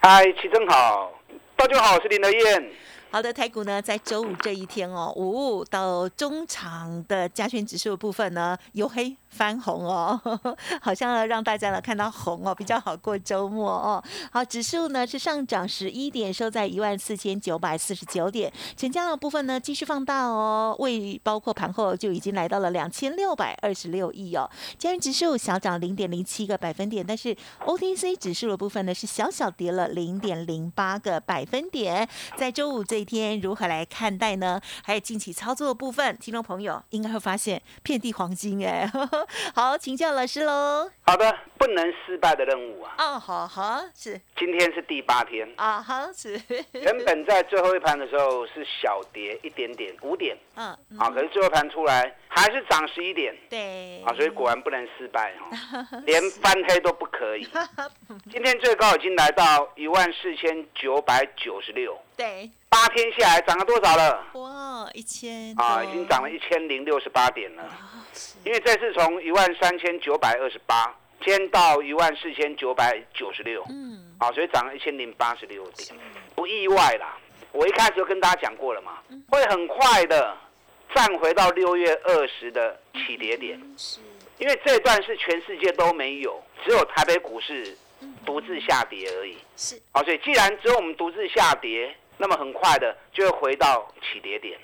嗨，齐正好，大家好，我是林德燕。好的，台股呢，在周五这一天哦，五到中场的加权指数部分呢，由黑翻红哦，好像让大家呢看到红哦，比较好过周末哦。好，指数呢是上涨十一点，收在一万四千九百四十九点，成交量部分呢继续放大哦，未包括盘后就已经来到了两千六百二十六亿哦。加权指数小涨零点零七个百分点，但是 OTC 指数的部分呢是小小跌了零点零八个百分点，在周五这。一天如何来看待呢？还有近期操作的部分，听众朋友应该会发现遍地黄金哎。好，请教老师喽。好的，不能失败的任务啊。哦，好好是。今天是第八天啊，好是。原本在最后一盘的时候是小跌一点点，五点。嗯。啊，可是最后盘出来还是涨十一点。对。啊，所以果然不能失败哦，连翻黑都不可以。今天最高已经来到一万四千九百九十六。对。八天下来涨了多少了？哇，一千啊，已经涨了一千零六十八点了。因为这次从一万三千九百二十八，先到一万四千九百九十六，嗯，啊，所以涨了一千零八十六点，不意外啦。我一开始就跟大家讲过了嘛，会很快的站回到六月二十的起跌点，是，因为这段是全世界都没有，只有台北股市独自下跌而已，是，啊，所以既然只有我们独自下跌。那么很快的就会回到起跌点，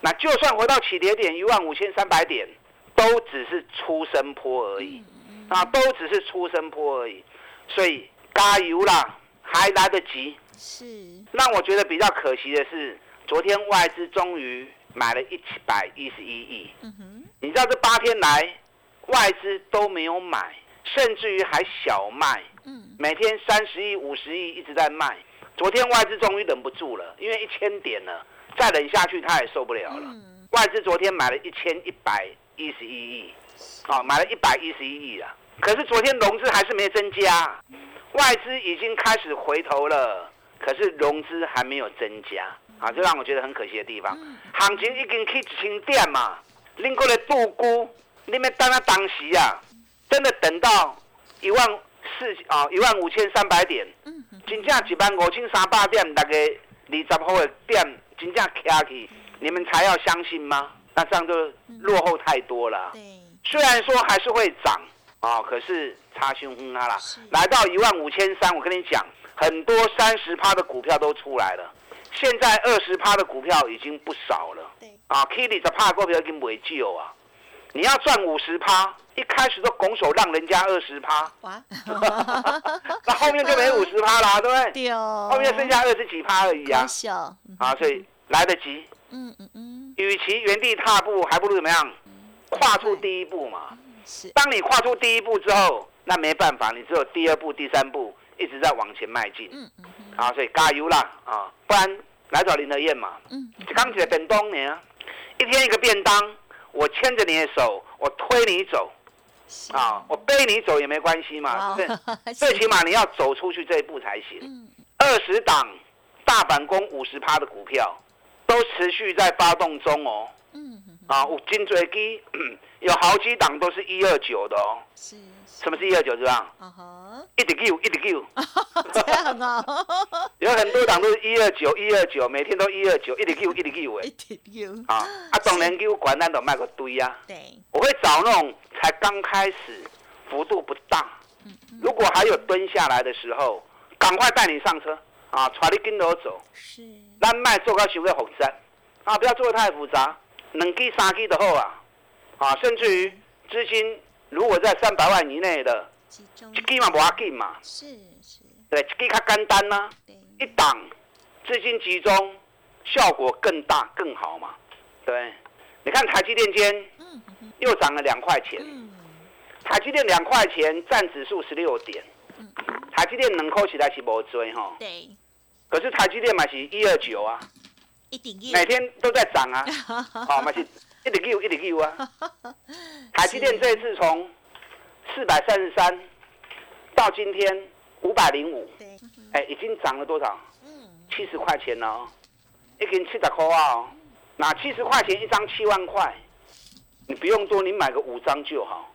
那就算回到起跌点一万五千三百点，都只是出生坡而已，啊，都只是出生坡而已，所以加油啦，还来得及。是。让我觉得比较可惜的是，昨天外资终于买了一百一十一亿。嗯哼。你知道这八天来外资都没有买，甚至于还小卖。嗯。每天三十亿、五十亿一直在卖。昨天外资终于忍不住了，因为一千点了，再忍下去他也受不了了。外资昨天买了一千一百一十一亿，啊，买了一百一十一亿啊。可是昨天融资还是没增加，外资已经开始回头了，可是融资还没有增加，啊，这让我觉得很可惜的地方。行情已经去一千点嘛，拎过来度估，你们等啊当时啊，真的等到一万四啊一万五千三百点。真正一万五千三百点，大概二十号的点，真正卡起，你们才要相信吗？那这样就落后太多了。虽然说还是会涨啊，可是差凶哼啊啦，来到一万五千三，我跟你讲，很多三十趴的股票都出来了，现在二十趴的股票已经不少了。啊，Kitty 在怕股票已经没救啊。你要赚五十趴，一开始都拱手让人家二十趴，那后面就没五十趴啦，对不对？对哦。后面剩下二十几趴而已啊。啊，所以来得及。嗯嗯嗯。与其原地踏步，还不如怎么样？跨出第一步嘛。是。当你跨出第一步之后，那没办法，你只有第二步、第三步一直在往前迈进。嗯嗯。啊，所以加油啦！啊，不然来找林德燕嘛。嗯。刚起来便当呢，一天一个便当。我牵着你的手，我推你走，啊，我背你走也没关系嘛，最起码你要走出去这一步才行。二十档大板工五十趴的股票，都持续在发动中哦。嗯，啊，有金追机，有好几档都是一二九的哦。是。什么是一二九是吧？啊哈，一直 Q，一直 Q，这样啊，有很多档都是一二九，一二九，每天都一二九，一直 Q，一直 Q 哎，一直 Q 啊，啊，总能 Q 管单都卖个堆啊。对，我会找那种才刚开始，幅度不大，如果还有蹲下来的时候，赶快带你上车啊，带你跟着走。是，咱卖做个小个复杂啊，不要做的太复杂，两 G 三 G 的好啊，啊，甚至于资金。如果在三百万以内的，一支嘛不要紧嘛，是是，对，一支较简单呐，一档资金集中，效果更大更好嘛，对，你看台积电间又涨了两块钱，台积电两块钱占指数十六点，台积电能扣起来是无追哈。对。可是台积电嘛是一二九啊，一顶每天都在涨啊，好 嘛是一直 Q 一直 Q 啊。台积电这一次从四百三十三到今天五百零五，哎，已经涨了多少？七十块钱了，一根七十块啊！那七十块钱一张七万块，你不用多，你买个五张就好，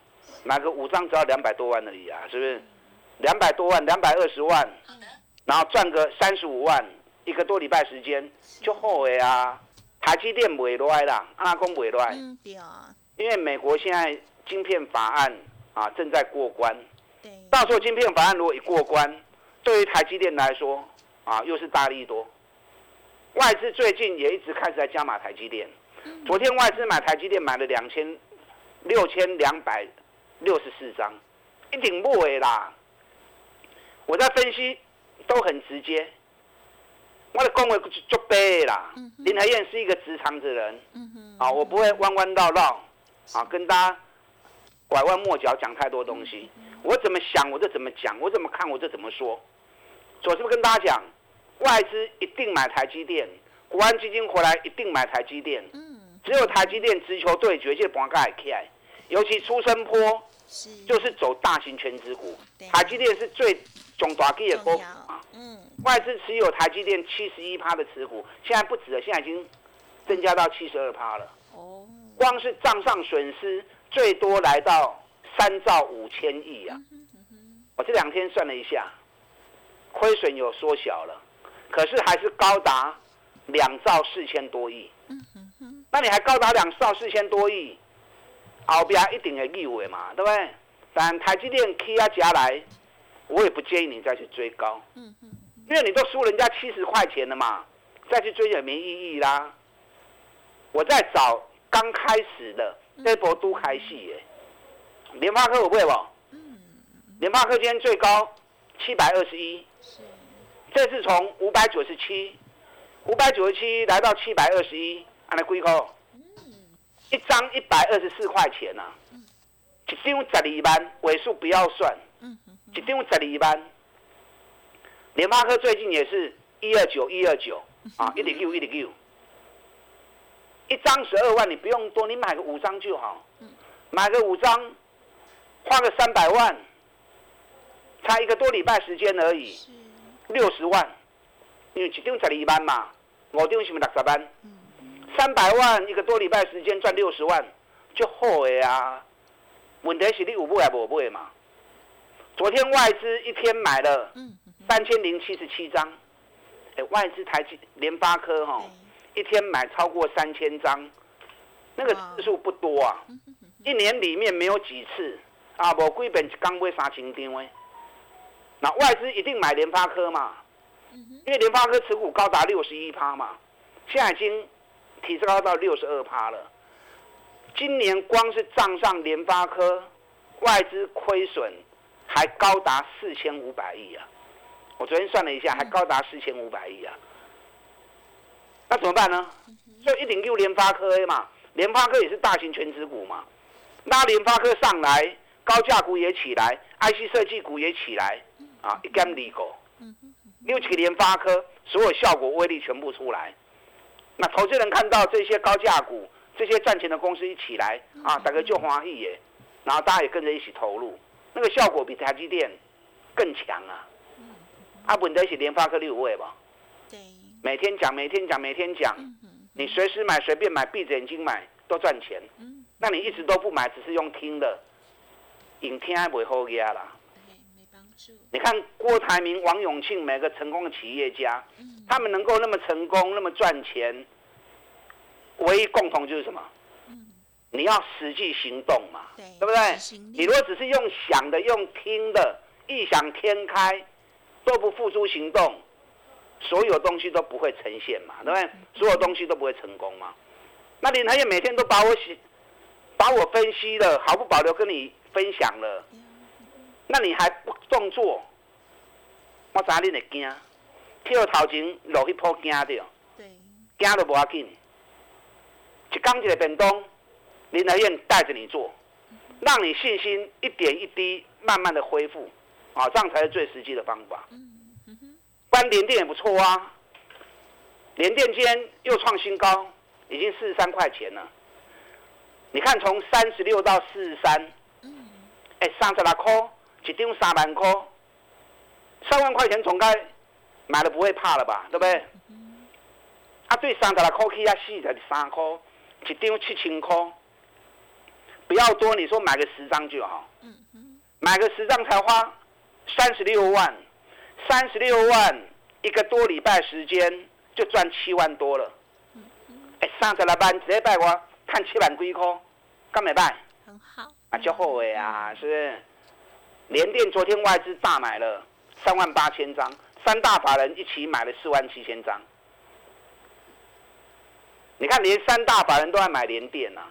买个五张只要两百多万而已啊，是不是？两百多万，两百二十万，然后赚个三十五万，一个多礼拜时间就好的啊！台积电未来啦，阿公未来，因为美国现在晶片法案啊正在过关，到时候晶片法案如果一过关，对于台积电来说。啊，又是大力多，外资最近也一直开始在加码台积电。昨天外资买台积电买了两千六千两百六十四张，一顶不为啦。我在分析都很直接，我的恭维就背啦。林台燕是一个直肠子人，嗯啊，我不会弯弯绕绕，啊，跟大家拐弯抹角讲太多东西。我怎么想我就怎么讲，我怎么看我就怎么说。我是不是跟大家讲？外资一定买台积电，国安基金回来一定买台积电。嗯，只有台积电直球对决，这盘盖起来。尤其出生坡，就是走大型全资股。台积电是最重大基的股啊。嗯，外资持有台积电七十一趴的持股，现在不止了，现在已经增加到七十二趴了。哦，光是账上损失最多来到三兆五千亿啊！我这两天算了一下，亏损有缩小了。可是还是高达两兆四千多亿，那你还高达两兆四千多亿，后边一定会逆位嘛，对不对？但台积电 K 啊加来，我也不建议你再去追高，因为你都输人家七十块钱了嘛，再去追也没意义啦。我在找刚开始的这波都开戏耶，联发科我不会吧？联发科今天最高七百二十一。这次从五百九十七，五百九十七来到七百二十一，按来归扣，一张一百二十四块钱呐，一张十二万，尾数不要算，一张十二万。联发科最近也是一二九一二九啊，一点六一点六，一张十二万，你不用多，你买个五张就好，买个五张，花个三百万，才一个多礼拜时间而已。六十万，因为一张十二万嘛，五张是不六十万？三百万一个多礼拜时间赚六十万，就好的啊。问题是你有买无买嘛？昨天外资一天买了三千零七十七张，哎，外资台积联发科哈，一天买超过三千张，那个次数不多啊，一年里面没有几次。啊，无基本刚买三千张诶。那外资一定买联发科嘛？因为联发科持股高达六十一趴嘛，现在已经提高到六十二趴了。今年光是账上联发科外资亏损还高达四千五百亿啊！我昨天算了一下，还高达四千五百亿啊！那怎么办呢？就一零六联发科 A 嘛，联发科也是大型全职股嘛，拉联发科上来，高价股也起来，IC 设计股也起来。啊，一干利股，六七个联发科，所有效果威力全部出来。那投资人看到这些高价股、这些赚钱的公司一起来，啊，大家就欢喜耶。然后大家也跟着一起投入，那个效果比台积电更强啊。啊，本得起联发科六位吧？对。每天讲，每天讲，每天讲，你随时买，随便买，闭着眼睛买都赚钱。那你一直都不买，只是用听的，影听还不会好压啦。你看郭台铭、王永庆，每个成功的企业家，他们能够那么成功、那么赚钱，唯一共同就是什么？你要实际行动嘛，对不对？你如果只是用想的、用听的，异想天开，都不付诸行动，所有东西都不会呈现嘛，对不对？所有东西都不会成功嘛。那林台也每天都把我写、把我分析了，毫不保留跟你分享了。那你还不动作？我知你会惊，跳头前落去坡惊着，惊都无要紧。一刚一个变动，林德燕带着你做，让你信心一点一滴慢慢的恢复。啊，这样才是最实际的方法。嗯嗯关联电也不错啊，联电今天又创新高，已经四十三块钱了。你看从三十六到四十三，嗯，哎，三十六块，一张三万块，三万块钱总该买了不会怕了吧？对不对？啊，对，三十六块起啊，四十三块，一张七千块，不要多，你说买个十张就好。嗯嗯，买个十张才花。三十六万，三十六万，一个多礼拜时间就赚七万多了。哎，三十来万，这拜我看七万几块，干没办？很好。啊，就后悔啊，是不是？联电昨天外资大买了三万八千张，三大法人一起买了四万七千张。你看，连三大法人都在买联电啊？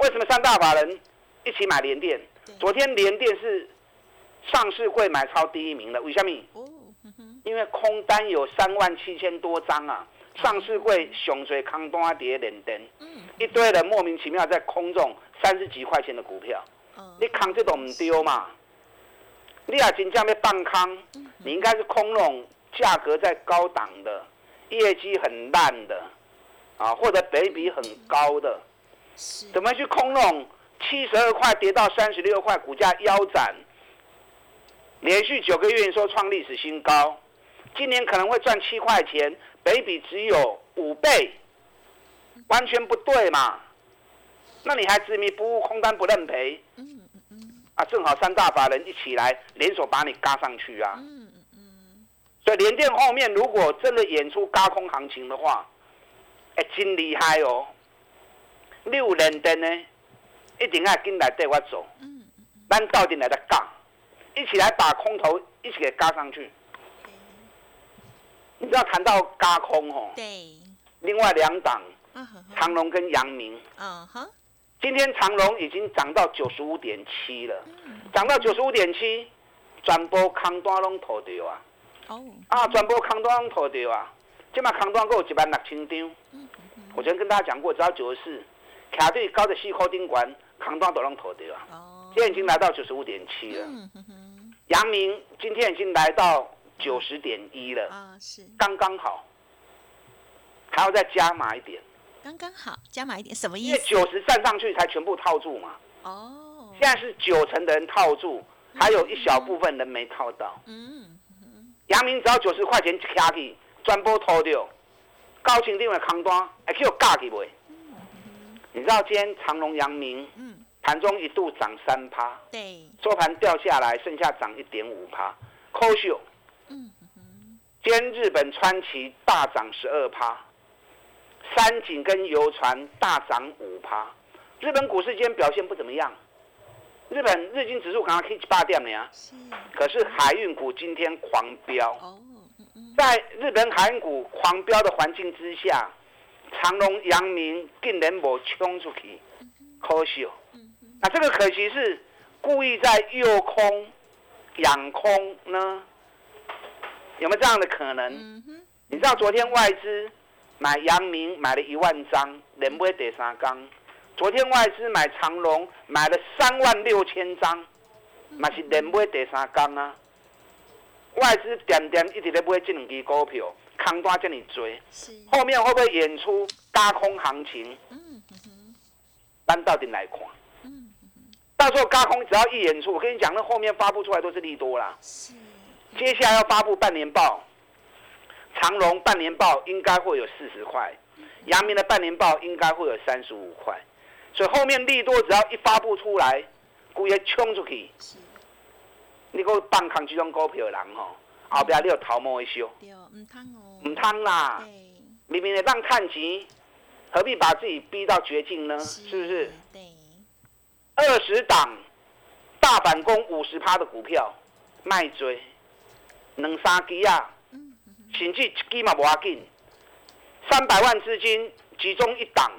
为什么三大法人一起买联电？昨天联电是。上市会买超第一名的，为什么？因为空单有三万七千多张啊！上市会熊水康多跌连灯，一堆人莫名其妙在空中三十几块钱的股票，你扛这种唔丢嘛？你啊真正要半康，你应该是空那种价格在高档的，业绩很烂的，啊，或者北比很高的，怎么去空弄七十二块跌到三十六块，股价腰斩？连续九个月说创历史新高，今年可能会赚七块钱，北比只有五倍，完全不对嘛？那你还执迷不悟，空单不认赔？嗯嗯嗯。啊，正好三大法人一起来联手把你嘎上去啊！嗯嗯嗯。所以联电后面如果真的演出嘎空行情的话，哎，真厉害哦！六连灯呢，一定要跟来带我走。嗯嗯。咱到底来得嘎？一起来把空头一起给嘎上去。你知道谈到嘎空吼？对。另外两档，长隆跟阳明。嗯哼。今天长隆已经涨到九十五点七了，涨到九十五点七，转播康端拢投掉啊。哦。啊，转播康端投掉啊，今嘛康端够一万六千张。我昨天跟大家讲过，只要九十四，卡对高的细扣丁管，扛单都拢投掉啊。哦。现在已经来到九十五点七了。嗯哼哼。阳明今天已经来到九十点一了，啊，是刚刚好，还要再加码一点，刚刚好加码一点什么意思？因为九十站上去才全部套住嘛。哦，现在是九成的人套住，还有一小部分人没套到。嗯，阳明只要九十块钱卡起，转播套掉，高清定位扛单，还可以加起袂？你知道今天长隆、阳明？嗯。盘中一度涨三趴，对，收盘掉下来，剩下涨一点五趴。科秀，嗯今天日本川崎大涨十二趴，三井跟游船大涨五趴。日本股市今天表现不怎么样，日本日经指数刚刚 K 八点了呀，是。可是海运股今天狂飙，哦，在日本海运股狂飙的环境之下，长隆、阳明竟然无冲出去，可惜哦。那这个可惜是故意在诱空、养空呢？有没有这样的可能？你知道昨天外资买阳明买了一万张，连不会第三缸。昨天外资买长隆买了三万六千张，嘛是连不会第三缸啊。外资点点一直在买这两支股票，空单这么追，后面会不会演出高空行情？嗯咱到底来看？嗯到时候高空只要一演出，我跟你讲，那后面发布出来都是利多啦。是。接下来要发布半年报，长隆半年报应该会有四十块，阳明的半年报应该会有三十五块，所以后面利多只要一发布出来，股也冲出去。是。你个放空这种股票的人吼，后边你有逃毛一修。对，唔通哦。唔通啦。明明的让看钱，何必把自己逼到绝境呢？是不是？对。二十档大反攻五十趴的股票卖追，两三支啊，甚至一支嘛无要紧。三百万资金集中一档，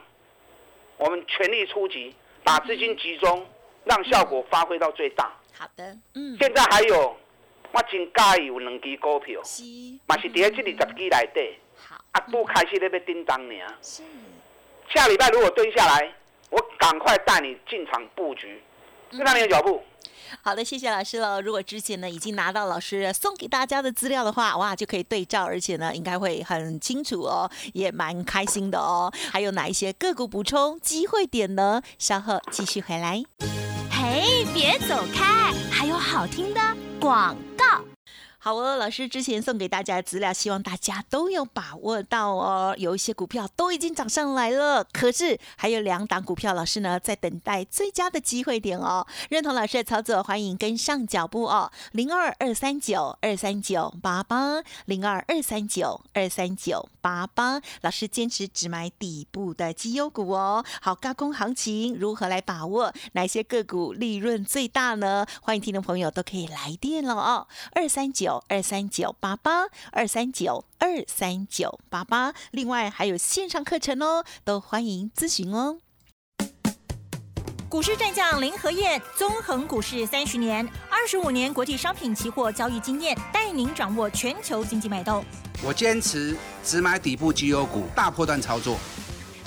我们全力出击，把资金集中，让效果发挥到最大。好的，嗯。现在还有，我真介意有两支股票，是，嘛是第二这二十支来底。好，啊，都开始咧要叮当尔。是。下礼拜如果蹲下来。我赶快带你进场布局，跟上你的脚步。好的，谢谢老师了。如果之前呢已经拿到老师送给大家的资料的话，哇，就可以对照，而且呢应该会很清楚哦，也蛮开心的哦。还有哪一些个股补充机会点呢？稍后继续回来。嘿，别走开，还有好听的广告。好哦，老师之前送给大家的资料，希望大家都有把握到哦。有一些股票都已经涨上来了，可是还有两档股票，老师呢在等待最佳的机会点哦。认同老师的操作，欢迎跟上脚步哦。零二二三九二三九八八，零二二三九二三九八八。老师坚持只买底部的绩优股哦。好，高空行情如何来把握？哪些个股利润最大呢？欢迎听众朋友都可以来电了哦。二三九。二三九八八二三九二三九八八，另外还有线上课程哦，都欢迎咨询哦。股市战将林和燕，纵横股市三十年，二十五年国际商品期货交易经验，带您掌握全球经济脉动。我坚持只买底部绩优股，大波段操作。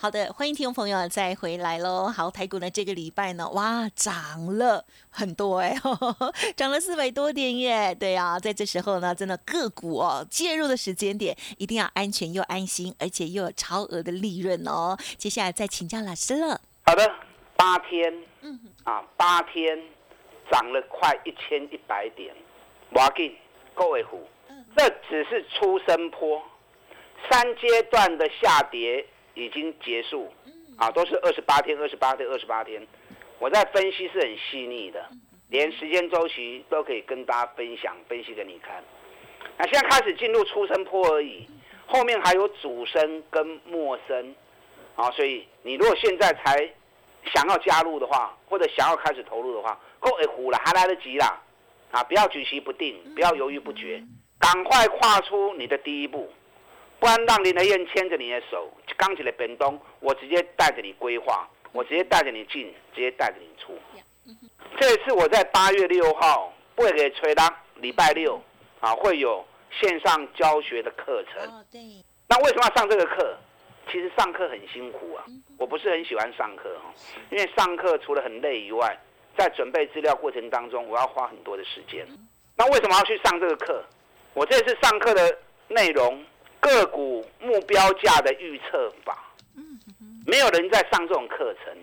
好的，欢迎听众朋友再回来喽。好，台股呢这个礼拜呢，哇，涨了很多哎，涨了四百多点耶。对啊，在这时候呢，真的个股哦，介入的时间点一定要安全又安心，而且又有超额的利润哦。接下来再请教老师了。好的，八天，嗯，啊，八天涨了快一千一百点，哇劲，各位虎，这只是出生坡，三阶段的下跌。已经结束，啊，都是二十八天，二十八天，二十八天。我在分析是很细腻的，连时间周期都可以跟大家分享，分析给你看。那现在开始进入出生坡而已，后面还有主升跟末升，啊，所以你如果现在才想要加入的话，或者想要开始投入的话，够会糊了，还来得及啦，啊，不要举棋不定，不要犹豫不决，赶快跨出你的第一步。不然让林德燕牵着你的手，刚起来本东，我直接带着你规划，我直接带着你进，直接带着你出。这次我在八月六号会给吹拉礼拜六啊，会有线上教学的课程。哦，对。那为什么要上这个课？其实上课很辛苦啊，我不是很喜欢上课哈，因为上课除了很累以外，在准备资料过程当中，我要花很多的时间。那为什么要去上这个课？我这次上课的内容。个股目标价的预测法，没有人在上这种课程。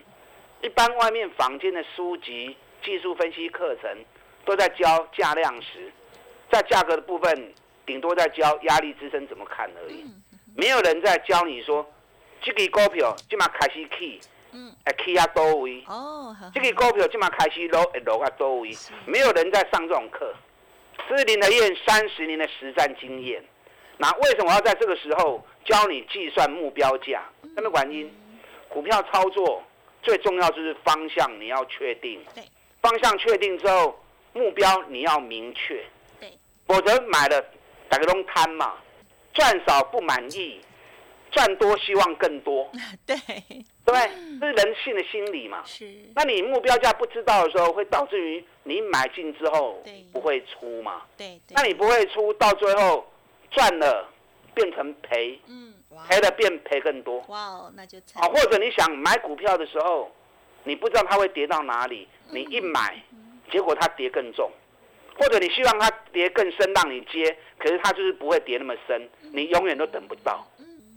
一般外面坊间的书籍、技术分析课程都在教价量时，在价格的部分，顶多在教压力支撑怎么看而已。没有人在教你说，这个股票今嘛开始起，哎起啊多位。哦，这个股票今嘛开始落，落啊多位。没有人在上这种课。四林的验三十年的实战经验。那为什么要在这个时候教你计算目标价？什么原因？股票操作最重要就是方向，你要确定。对。方向确定之后，目标你要明确。对。否则买了打个龙摊嘛，赚少不满意，赚多希望更多。对。对，这是人性的心理嘛。是。那你目标价不知道的时候，会导致于你买进之后不会出嘛？对。那你不会出，到最后。赚了变成赔，嗯，赔了变赔更多，哇哦，那就惨。啊，或者你想买股票的时候，你不知道它会跌到哪里，你一买，结果它跌更重，或者你希望它跌更深让你接，可是它就是不会跌那么深，你永远都等不到。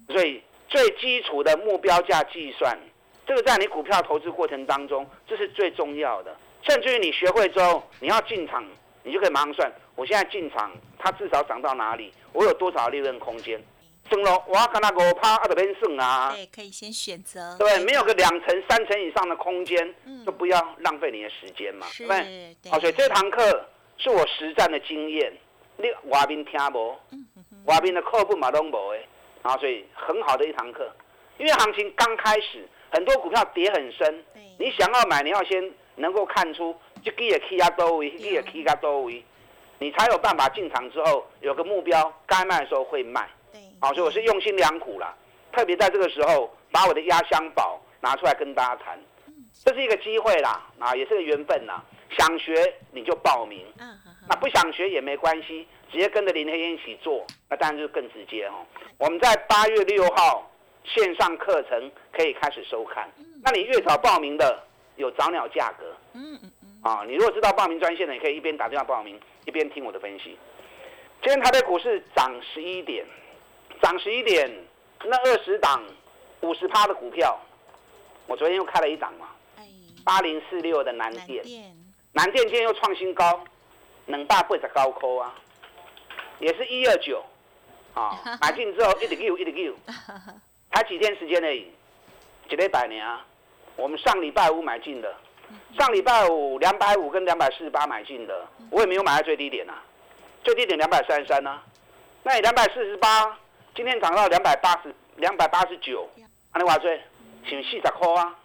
所以最基础的目标价计算，这个在你股票投资过程当中，这是最重要的。甚至于你学会之后，你要进场，你就可以马上算，我现在进场，它至少涨到哪里？我有多少利润空间？算了，我跟他五趴，啊，就免算啊。对，可以先选择。对，没有个两层、三层以上的空间，就不要浪费你的时间嘛。是，对。好，所以这堂课是我实战的经验，你外面听无，外面的课本嘛拢无的，啊，所以很好的一堂课。因为行情刚开始，很多股票跌很深，你想要买，你要先能够看出这个也 K 加多位，这个也 K 加多位，你才有办法进场之后有个目标，该卖的时候会卖。好，所以我是用心良苦啦，特别在这个时候把我的压箱宝拿出来跟大家谈，这是一个机会啦，啊，也是个缘分啦。想学你就报名，那不想学也没关系，直接跟着林黑燕一起做，那当然就更直接哦。我们在八月六号线上课程可以开始收看，那你越早报名的有早鸟价格，嗯嗯嗯，啊，你如果知道报名专线的，你可以一边打电话报名，一边听我的分析。今天台北股市涨十一点。涨十一点，那二十档五十趴的股票，我昨天又开了一档嘛，八零四六的南电，南电今天又创新高，能大倍的高科啊，也是一二九，啊，买进之后一直 Q 一直 Q，才几天时间而已，几百百年啊，我们上礼拜五买进的，上礼拜五两百五跟两百四十八买进的，我也没有买在最低点啊，最低点两百三十三呢，那你两百四十八。今天涨到两百八十两百八十九，安尼话最，请四十块啊，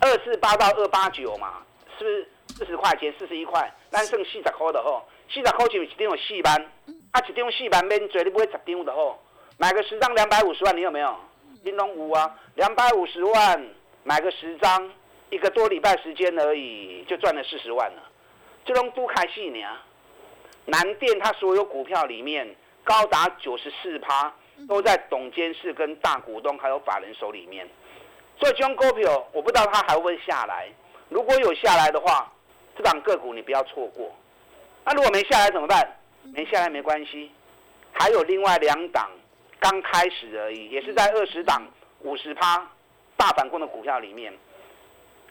二四八到二八九嘛，是不是四十块钱四十一块？咱剩四十块的吼，四十块钱一张有四万，啊一张四万免做，你买十张的吼，买个十张两百五十万，你有没有？金龙五啊，两百五十万买个十张，一个多礼拜时间而已，就赚了四十万了。这种都开戏呢，南电它所有股票里面高达九十四趴。都在董监事跟大股东还有法人手里面，所以这种股票我不知道它还会下来。如果有下来的话，这档个股你不要错过。那如果没下来怎么办？没下来没关系，还有另外两档刚开始而已，也是在二十档五十趴大反攻的股票里面，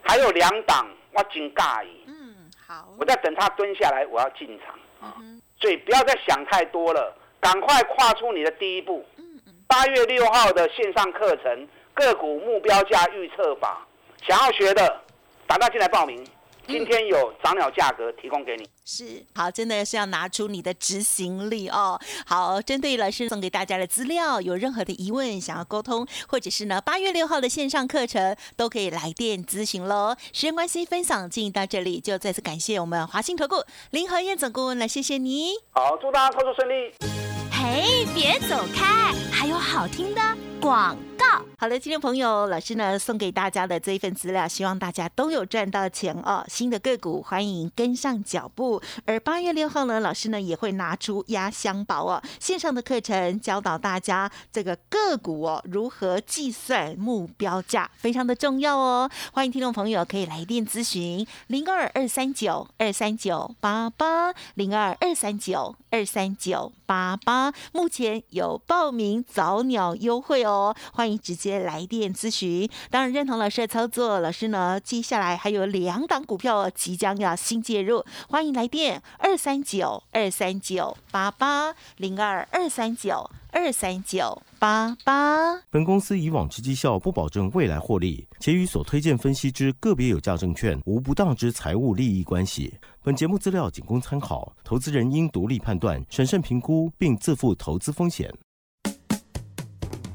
还有两档我真尬意。嗯，好，我在等它蹲下来，我要进场。嗯所以不要再想太多了。赶快跨出你的第一步！八月六号的线上课程个股目标价预测法，想要学的，打电进来报名。今天有涨鸟价格提供给你，是好，真的是要拿出你的执行力哦。好，针对老师送给大家的资料，有任何的疑问想要沟通，或者是呢八月六号的线上课程，都可以来电咨询喽。时间关系，分享进行到这里，就再次感谢我们华兴投顾林和燕总顾问了，谢谢你。好，祝大家操作顺利。嘿，别走开！还有好听的广告。好的，听众朋友，老师呢送给大家的这一份资料，希望大家都有赚到钱哦。新的个股欢迎跟上脚步。而八月六号呢，老师呢也会拿出压箱宝哦，线上的课程教导大家这个个股哦如何计算目标价，非常的重要哦。欢迎听众朋友可以来电咨询零二二三九二三九八八零二二三九二三九八八，目前有报名早鸟优惠哦，欢迎直接。来电咨询，当然认同老师的操作。老师呢，接下来还有两档股票即将要新介入，欢迎来电二三九二三九八八零二二三九二三九八八。本公司以往之绩效不保证未来获利，且与所推荐分析之个别有价证券无不当之财务利益关系。本节目资料仅供参考，投资人应独立判断、审慎评估，并自负投资风险。